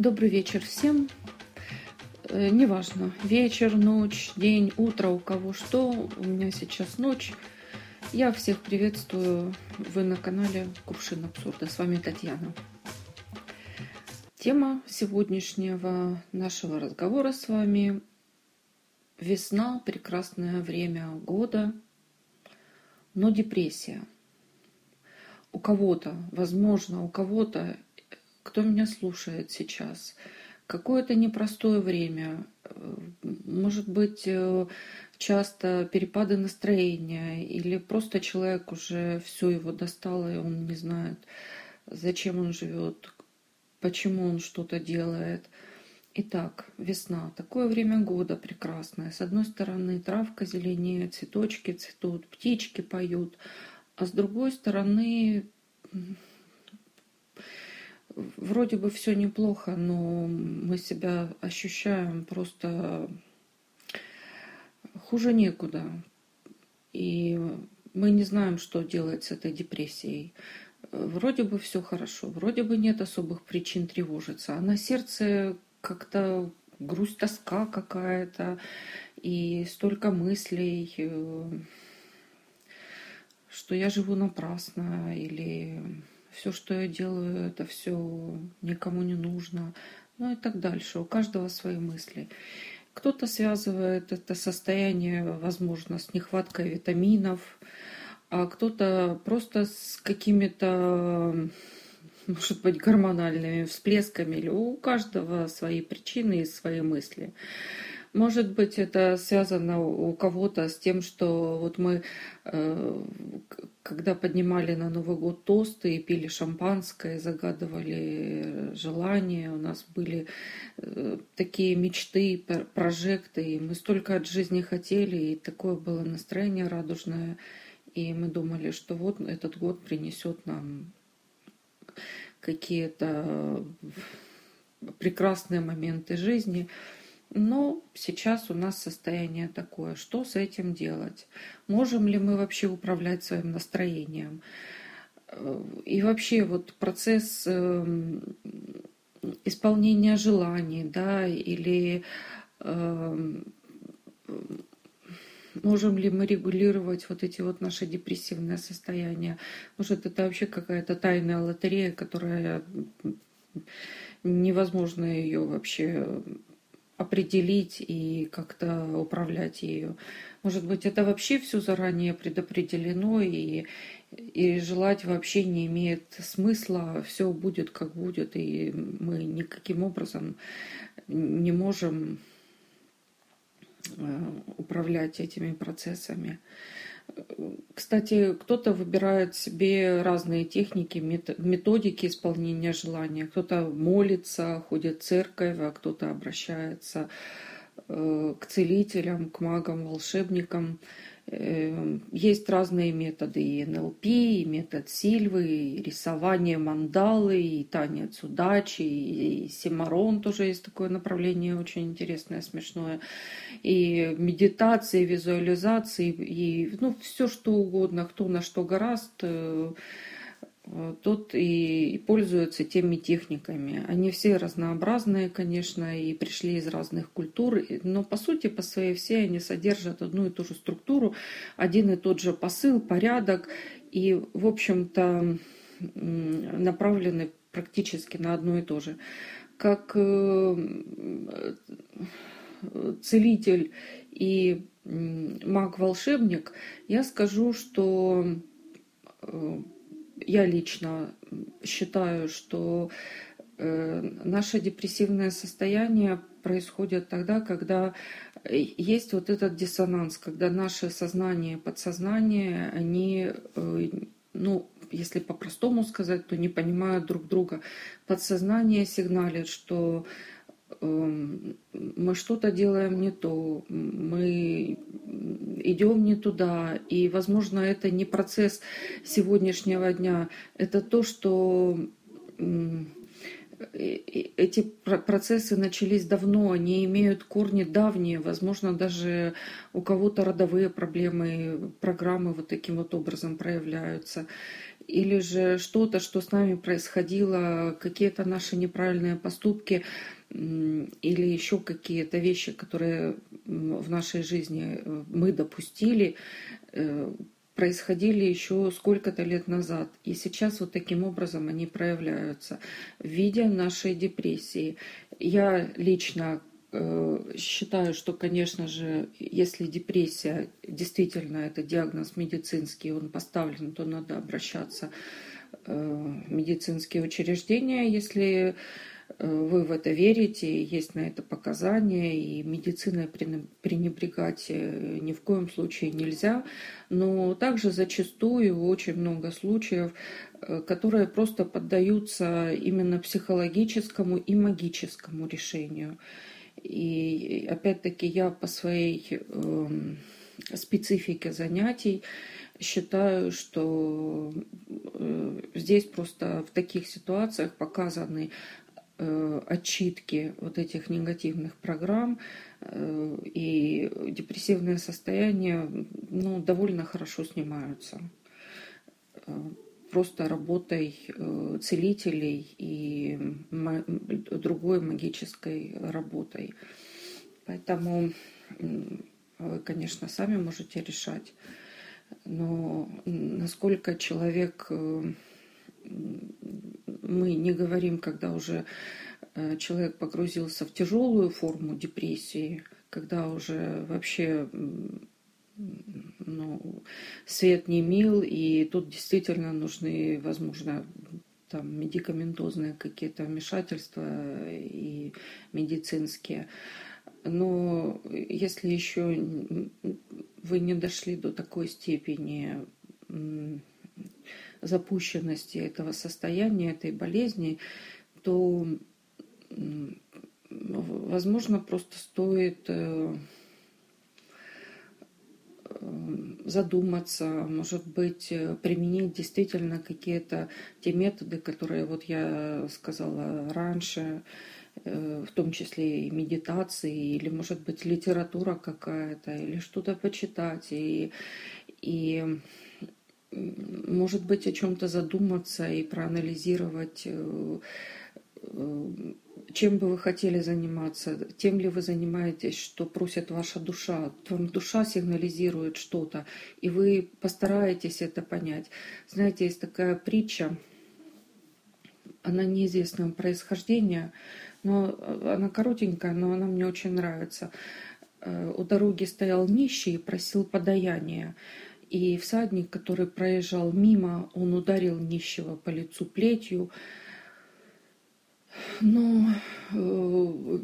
Добрый вечер всем. Э, неважно, вечер, ночь, день, утро, у кого что. У меня сейчас ночь. Я всех приветствую. Вы на канале Кувшин Абсурда. С вами Татьяна. Тема сегодняшнего нашего разговора с вами – весна, прекрасное время года, но депрессия. У кого-то, возможно, у кого-то кто меня слушает сейчас. Какое-то непростое время. Может быть, э, часто перепады настроения, или просто человек уже все его достало, и он не знает, зачем он живет, почему он что-то делает. Итак, весна. Такое время года прекрасное. С одной стороны, травка зеленеет, цветочки цветут, птички поют. А с другой стороны, вроде бы все неплохо, но мы себя ощущаем просто хуже некуда. И мы не знаем, что делать с этой депрессией. Вроде бы все хорошо, вроде бы нет особых причин тревожиться, а на сердце как-то грусть, тоска какая-то, и столько мыслей, э, что я живу напрасно, или все, что я делаю, это все никому не нужно, ну и так дальше. У каждого свои мысли. Кто-то связывает это состояние, возможно, с нехваткой витаминов, а кто-то просто с какими-то, может быть, гормональными всплесками. У каждого свои причины и свои мысли. Может быть, это связано у кого-то с тем, что вот мы, э, когда поднимали на Новый год тосты и пили шампанское, загадывали желания, у нас были э, такие мечты, прожекты, и мы столько от жизни хотели, и такое было настроение радужное, и мы думали, что вот этот год принесет нам какие-то прекрасные моменты жизни – но сейчас у нас состояние такое. Что с этим делать? Можем ли мы вообще управлять своим настроением? И вообще вот процесс эм, исполнения желаний, да, или эм, можем ли мы регулировать вот эти вот наши депрессивные состояния? Может, это вообще какая-то тайная лотерея, которая невозможно ее вообще определить и как-то управлять ею. Может быть, это вообще все заранее предопределено и, и желать вообще не имеет смысла, все будет как будет, и мы никаким образом не можем э, управлять этими процессами. Кстати, кто-то выбирает себе разные техники, методики исполнения желания. Кто-то молится, ходит в церковь, а кто-то обращается э, к целителям, к магам, волшебникам. Эм, есть разные методы, и НЛП, и метод Сильвы, и рисование мандалы, и танец удачи, и симарон тоже есть такое направление очень интересное, смешное, и медитации, визуализации, и ну, все что угодно, кто на что гораст, тот и, пользуется теми техниками. Они все разнообразные, конечно, и пришли из разных культур, но по сути, по своей все они содержат одну и ту же структуру, один и тот же посыл, порядок, и, в общем-то, направлены практически на одно и то же. Как э, целитель и маг-волшебник, я скажу, что э, я лично считаю, что э, наше депрессивное состояние происходит тогда, когда есть вот этот диссонанс, когда наше сознание и подсознание, они, э, ну, если по-простому сказать, то не понимают друг друга. Подсознание сигналит, что мы что-то делаем не то, мы идем не туда. И, возможно, это не процесс сегодняшнего дня, это то, что эти процессы начались давно, они имеют корни давние, возможно, даже у кого-то родовые проблемы, программы вот таким вот образом проявляются. или же что-то, что с нами происходило, какие-то наши неправильные поступки или еще какие-то вещи, которые в нашей жизни э, мы допустили, э, происходили еще сколько-то лет назад. И сейчас вот таким образом они проявляются в виде нашей депрессии. Я лично э, считаю, что, конечно же, если депрессия действительно это диагноз медицинский, он поставлен, то надо обращаться в медицинские учреждения, если вы в это верите, есть на это показания, и медициной пренебрегать э, ни в коем случае нельзя. Но также зачастую очень много случаев, э, которые просто поддаются именно психологическому и магическому решению. И опять-таки я по своей эм, специфике занятий считаю, что здесь просто в таких ситуациях показаны Э, отчитки вот этих негативных программ э, и депрессивное состояние ну, довольно хорошо снимаются э, просто работой целителей и другой магической работой. Поэтому вы, конечно, сами можете решать, но насколько человек мы не говорим, когда уже э, человек погрузился в тяжелую форму депрессии, когда уже вообще ну, свет не мил, и тут действительно нужны, возможно, там медикаментозные какие-то вмешательства и медицинские. Но если еще вы не дошли до такой степени запущенности этого состояния, этой болезни, то, возможно, просто стоит э, задуматься, может быть, применить действительно какие-то те методы, которые вот я сказала раньше, э, в том числе и медитации, или, может быть, литература какая-то, или что-то почитать, и, и может быть, о чем-то задуматься и проанализировать, э, э, чем бы вы хотели заниматься, тем ли вы занимаетесь, что просит ваша душа. Вам душа сигнализирует что-то, и вы постараетесь это понять. Знаете, есть такая притча, она неизвестного происхождения, но она коротенькая, но она мне очень нравится. Э, у дороги стоял нищий и просил подаяния. И всадник, который проезжал мимо, он ударил нищего по лицу плетью, ну,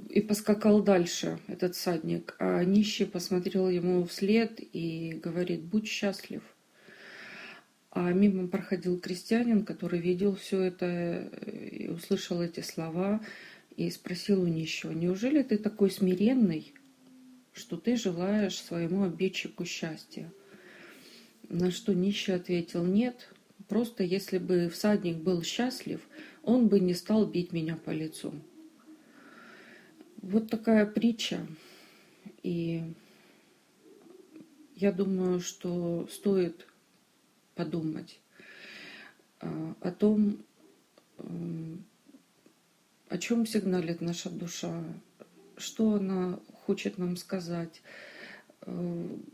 и поскакал дальше этот всадник. А нищий посмотрел ему вслед и говорит, будь счастлив. А мимо проходил крестьянин, который видел все это и услышал эти слова и спросил у нищего, неужели ты такой смиренный, что ты желаешь своему обидчику счастья? На что нищий ответил, нет, просто если бы всадник был счастлив, он бы не стал бить меня по лицу. Вот такая притча. И я думаю, что стоит подумать а, о том, о чем сигналит наша душа, что она хочет нам сказать, Э,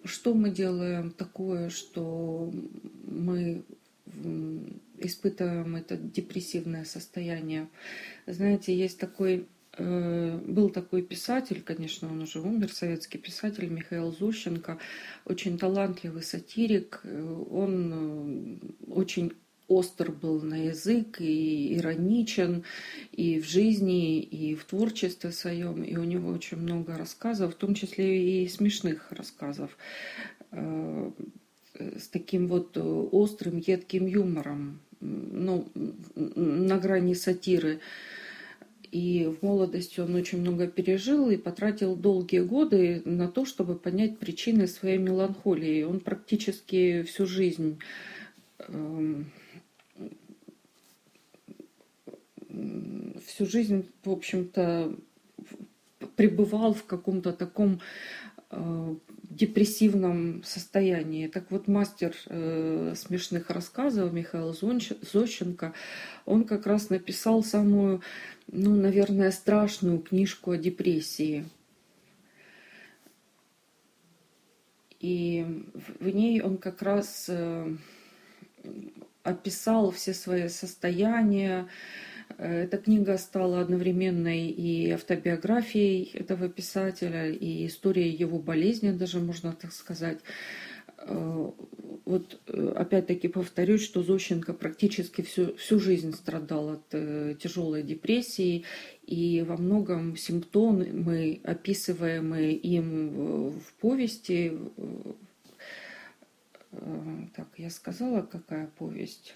что мы делаем такое, что мы испытываем это депрессивное состояние. Знаете, есть такой, э, был такой писатель, конечно, он уже умер, советский писатель Михаил Зущенко, очень талантливый сатирик. Э, он очень остр был на язык и ироничен и в жизни, и в творчестве своем. И у него очень много рассказов, в том числе и смешных рассказов э, с таким вот острым, едким юмором, ну, на грани сатиры. И в молодости он очень много пережил и потратил долгие годы на то, чтобы понять причины своей меланхолии. Он практически всю жизнь всю жизнь, в общем-то, пребывал в каком-то таком э, депрессивном состоянии. Так вот, мастер э, смешных рассказов Михаил Зощенко, он как раз написал самую, ну, наверное, страшную книжку о депрессии. И в ней он как раз э, описал все свои состояния, эта книга стала одновременной и автобиографией этого писателя, и историей его болезни, даже можно так сказать. Э, вот э, опять-таки повторюсь, что Зощенко практически всю, всю жизнь страдал от э, тяжелой депрессии, и во многом симптомы, описываемые им в повести, так, я сказала, какая повесть?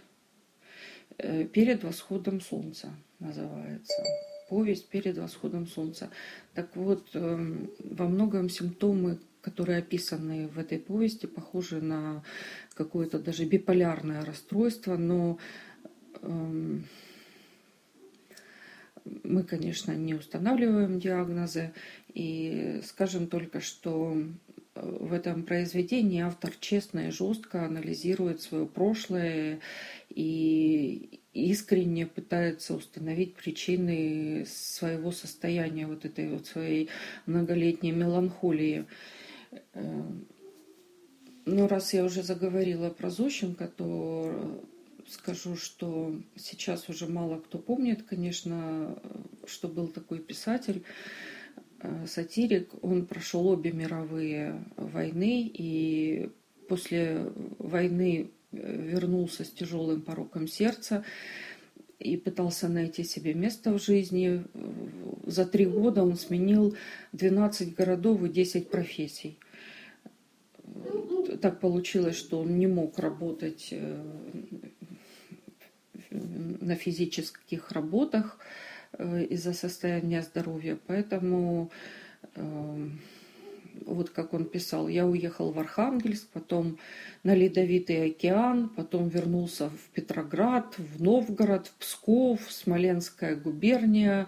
Э, перед восходом солнца называется. Повесть перед восходом солнца. Так вот, эм, во многом симптомы, которые описаны в этой повести, похожи на какое-то даже биполярное расстройство, но эм, мы, конечно, не устанавливаем диагнозы и скажем только, что в этом произведении автор честно и жестко анализирует свое прошлое и искренне пытается установить причины своего состояния, вот этой вот своей многолетней меланхолии. Э, но раз я уже заговорила про Зощенко, то скажу, что сейчас уже мало кто помнит, конечно, что был такой писатель, э, сатирик. Он прошел обе мировые войны, и после войны вернулся с тяжелым пороком сердца и пытался найти себе место в жизни. За три года он сменил 12 городов и 10 профессий. Так получилось, что он не мог работать э, на физических работах э, из-за состояния здоровья, поэтому э, вот как он писал, я уехал в Архангельск, потом на Ледовитый океан, потом вернулся в Петроград, в Новгород, в Псков, Смоленская губерния,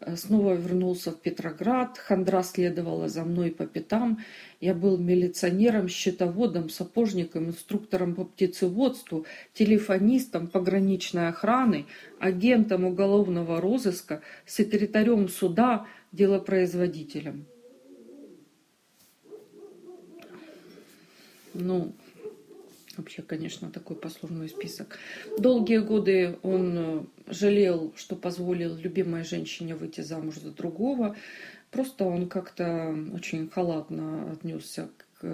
э, снова вернулся в Петроград, хандра следовала за мной по пятам. Я был милиционером, счетоводом, сапожником, инструктором по птицеводству, телефонистом пограничной охраны, агентом уголовного розыска, секретарем суда, делопроизводителем. Ну, вообще, конечно, такой послужной список. Долгие годы он э, жалел, что позволил любимой женщине выйти замуж за другого. Просто он как-то очень халатно отнесся к,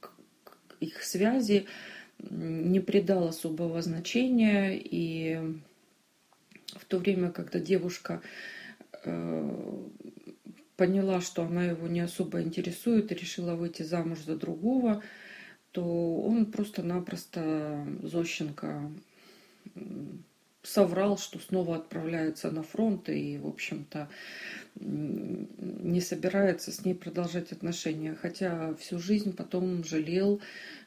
к, к их связи, не придал особого значения. И в то время, когда девушка э, поняла, что она его не особо интересует, решила выйти замуж за другого, то он просто-напросто Зощенко соврал, что снова отправляется на фронт и, в общем-то, не собирается с ней продолжать отношения. Хотя всю жизнь потом жалел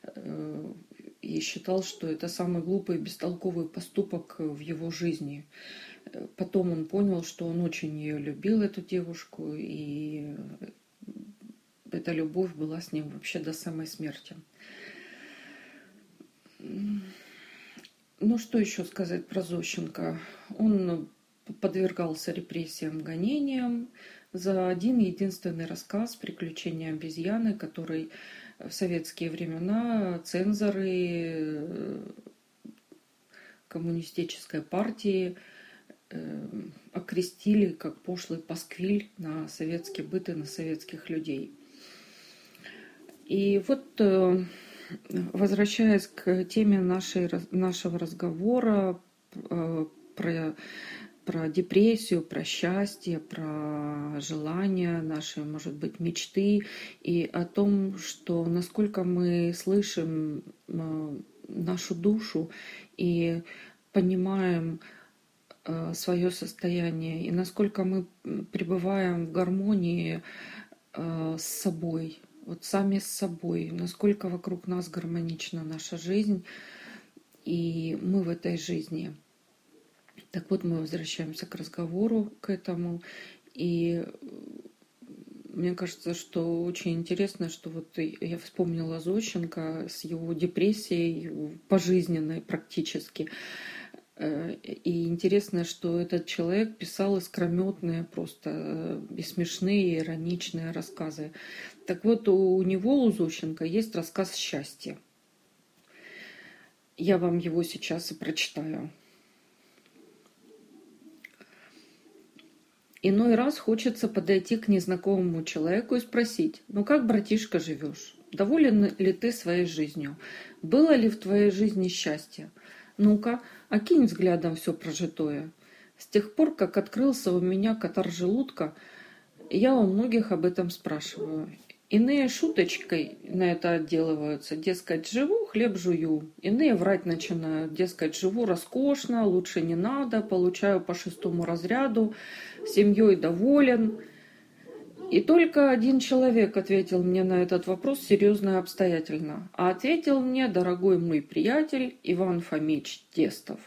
э, и считал, что это самый глупый и бестолковый поступок в его жизни. Потом он понял, что он очень ее любил, эту девушку, и эта любовь была с ним вообще до самой смерти. Ну, что еще сказать про Зощенко? Он подвергался репрессиям, гонениям за один единственный рассказ «Приключения обезьяны», который в советские времена цензоры коммунистической партии э, окрестили как пошлый пасквиль на советский быт и на советских людей. И вот э, возвращаясь к теме нашей, нашего разговора э, про, про депрессию, про счастье, про желания наши, может быть, мечты, и о том, что насколько мы слышим э, нашу душу и понимаем свое состояние, и насколько мы пребываем в гармонии с собой, вот сами с собой, насколько вокруг нас гармонична наша жизнь, и мы в этой жизни. Так вот, мы возвращаемся к разговору, к этому, и Мне кажется, что очень интересно, что вот я вспомнила Зощенко с его депрессией пожизненной практически. Э, и интересно, что этот человек писал искрометные просто э, и смешные, ироничные рассказы. Так вот, у него, у Зощенко, есть рассказ «Счастье». Я вам его сейчас и прочитаю. Иной раз хочется подойти к незнакомому человеку и спросить, ну как, братишка, живешь? Доволен ли ты своей жизнью? Было ли в твоей жизни счастье? Ну-ка, окинь взглядом все прожитое. С тех пор, как открылся у меня катар желудка, я у многих об этом спрашиваю. Иные шуточкой на это отделываются, дескать, живу, хлеб жую. Иные врать начинают, дескать, живу роскошно, лучше не надо, получаю по шестому разряду, семьей доволен. И только один человек ответил мне на этот вопрос серьезно и обстоятельно. А ответил мне дорогой мой приятель Иван Фомич Тестов.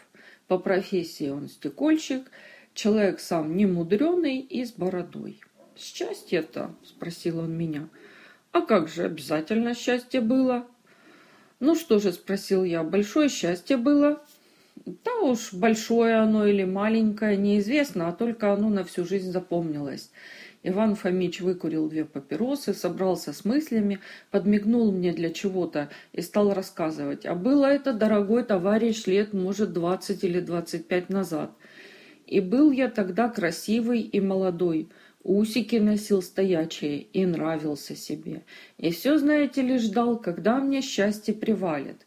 По профессии он стекольщик, человек сам немудреный и с бородой. «Счастье-то?» – спросил он меня – а как же, обязательно счастье было? Ну что же, спросил я, большое счастье было? Да уж, большое оно или маленькое, неизвестно, а только оно на всю жизнь запомнилось. Иван Фомич выкурил две папиросы, собрался с мыслями, подмигнул мне для чего-то и стал рассказывать. А было это, дорогой товарищ, лет, может, двадцать или двадцать пять назад. И был я тогда красивый и молодой. Усики носил стоячие и нравился себе. И все, знаете ли, ждал, когда мне счастье привалит.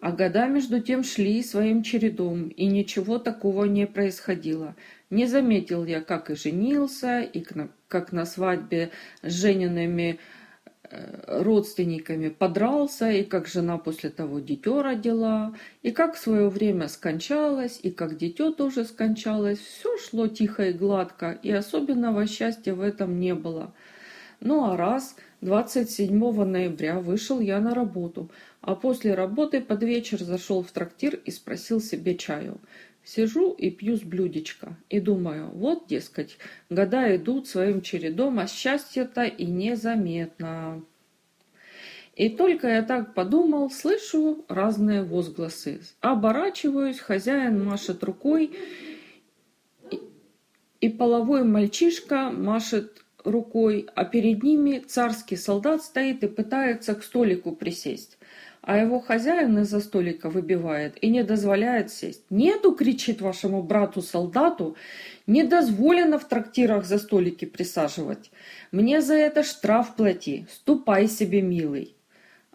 А года между тем шли своим чередом, и ничего такого не происходило. Не заметил я, как и женился, и как на свадьбе с жененными Э, родственниками подрался, и как жена после того дитё родила, и как в свое время скончалась, и как дитё тоже скончалось. Все шло тихо и гладко, и особенного счастья в этом не было. Ну а раз 27 ноября вышел я на работу, а после работы под вечер зашел в трактир и спросил себе чаю. Сижу и пью с блюдечка и думаю, вот, дескать, года идут своим чередом, а счастье-то и незаметно. И только я так подумал, слышу разные возгласы. Оборачиваюсь, хозяин машет рукой, и, половой мальчишка машет рукой, а перед ними царский солдат стоит и пытается к столику присесть а его хозяин из-за столика выбивает и не дозволяет сесть. «Нету!» — кричит вашему брату-солдату. «Не дозволено в трактирах за столики присаживать. Мне за это штраф плати. Ступай себе, милый!»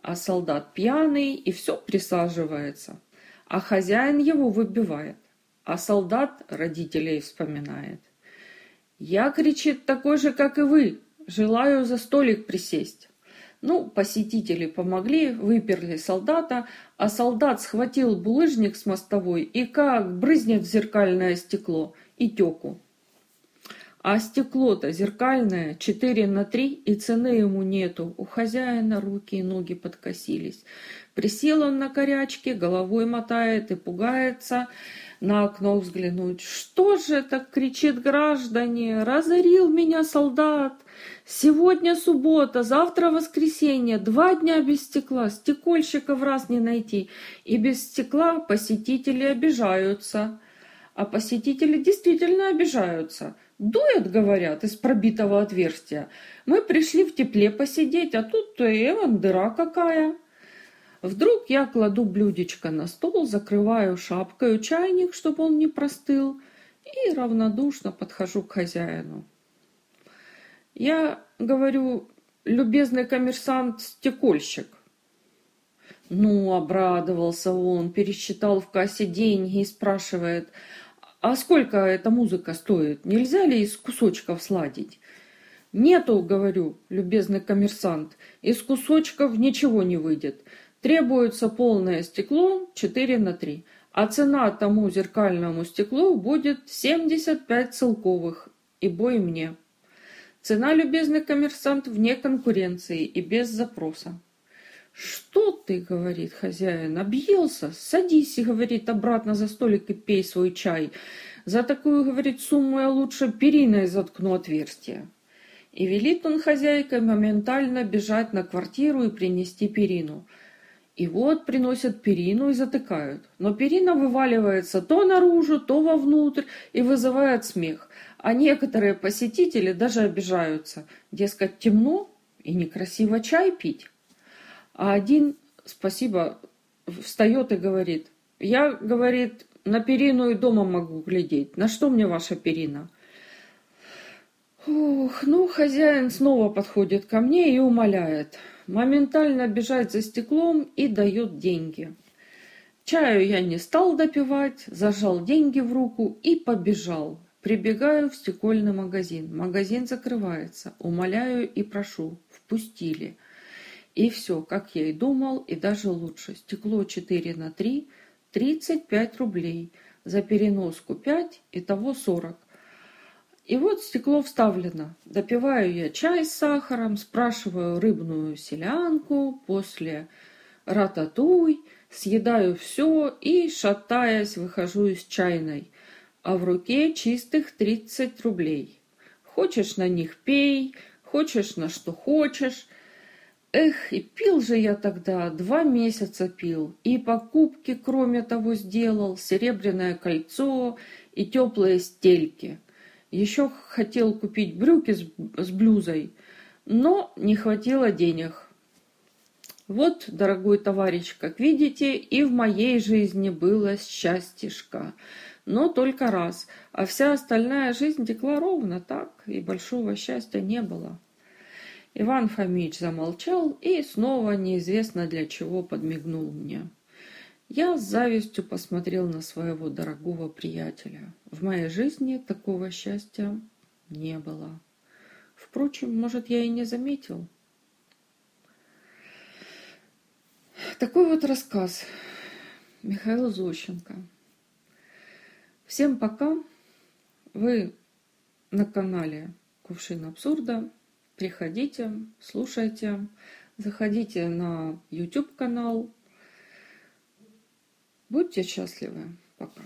А солдат пьяный и все присаживается. А хозяин его выбивает. А солдат родителей вспоминает. «Я, — кричит, — такой же, как и вы. Желаю за столик присесть». Ну, посетители помогли, выперли солдата, а солдат схватил булыжник с мостовой и как брызнет в зеркальное стекло и теку. А стекло-то зеркальное, 4 на 3, и цены ему нету. У хозяина руки и ноги подкосились. Присел он на корячке, головой мотает и пугается на окно взглянуть. «Что же так кричит граждане? Разорил меня солдат! Сегодня суббота, завтра воскресенье, два дня без стекла, стекольщика в раз не найти. И без стекла посетители обижаются». А посетители действительно обижаются. Дует, говорят, из пробитого отверстия. Мы пришли в тепле посидеть, а тут и дыра какая. Вдруг я кладу блюдечко на стол, закрываю шапкой чайник, чтобы он не простыл, и равнодушно подхожу к хозяину. Я говорю, любезный коммерсант-стекольщик. Ну, обрадовался он, пересчитал в кассе деньги и спрашивает, а сколько эта музыка стоит? Нельзя ли из кусочков сладить? Нету, говорю, любезный коммерсант, из кусочков ничего не выйдет. Требуется полное стекло 4 на 3, а цена тому зеркальному стеклу будет 75 целковых, и бой мне. Цена, любезный коммерсант, вне конкуренции и без запроса. «Что ты, — говорит хозяин, — объелся? Садись, — говорит, — обратно за столик и пей свой чай. За такую, — говорит, — сумму я лучше периной заткну отверстие». И велит он хозяйке моментально бежать на квартиру и принести перину. И вот приносят перину и затыкают. Но перина вываливается то наружу, то вовнутрь и вызывает смех. А некоторые посетители даже обижаются. Дескать, темно и некрасиво чай пить. А один, спасибо, встает и говорит, я, говорит, на перину и дома могу глядеть. На что мне ваша перина? Ух, ну, хозяин снова подходит ко мне и умоляет. Моментально бежать за стеклом и дает деньги. Чаю я не стал допивать, зажал деньги в руку и побежал. Прибегаю в стекольный магазин. Магазин закрывается. Умоляю и прошу. Впустили. И все, как я и думал, и даже лучше. Стекло 4 на 3, 35 рублей. За переноску 5, итого 40. И вот стекло вставлено. Допиваю я чай с сахаром, спрашиваю рыбную селянку, после рататуй, съедаю все и, шатаясь, выхожу из чайной. А в руке чистых 30 рублей. Хочешь на них пей, хочешь на что хочешь. Эх, и пил же я тогда, два месяца пил, и покупки, кроме того, сделал, серебряное кольцо и теплые стельки. Еще хотел купить брюки с, с блюзой, но не хватило денег. Вот, дорогой товарищ, как видите, и в моей жизни было счастьишко, но только раз, а вся остальная жизнь текла ровно так, и большого счастья не было. Иван Фомич замолчал и снова неизвестно для чего подмигнул мне. Я с завистью посмотрел на своего дорогого приятеля. В моей жизни такого счастья не было. Впрочем, может, я и не заметил. Такой вот рассказ Михаила Зощенко. Всем пока. Вы на канале Кувшин Абсурда. Приходите, слушайте, заходите на YouTube канал Будьте счастливы. Пока.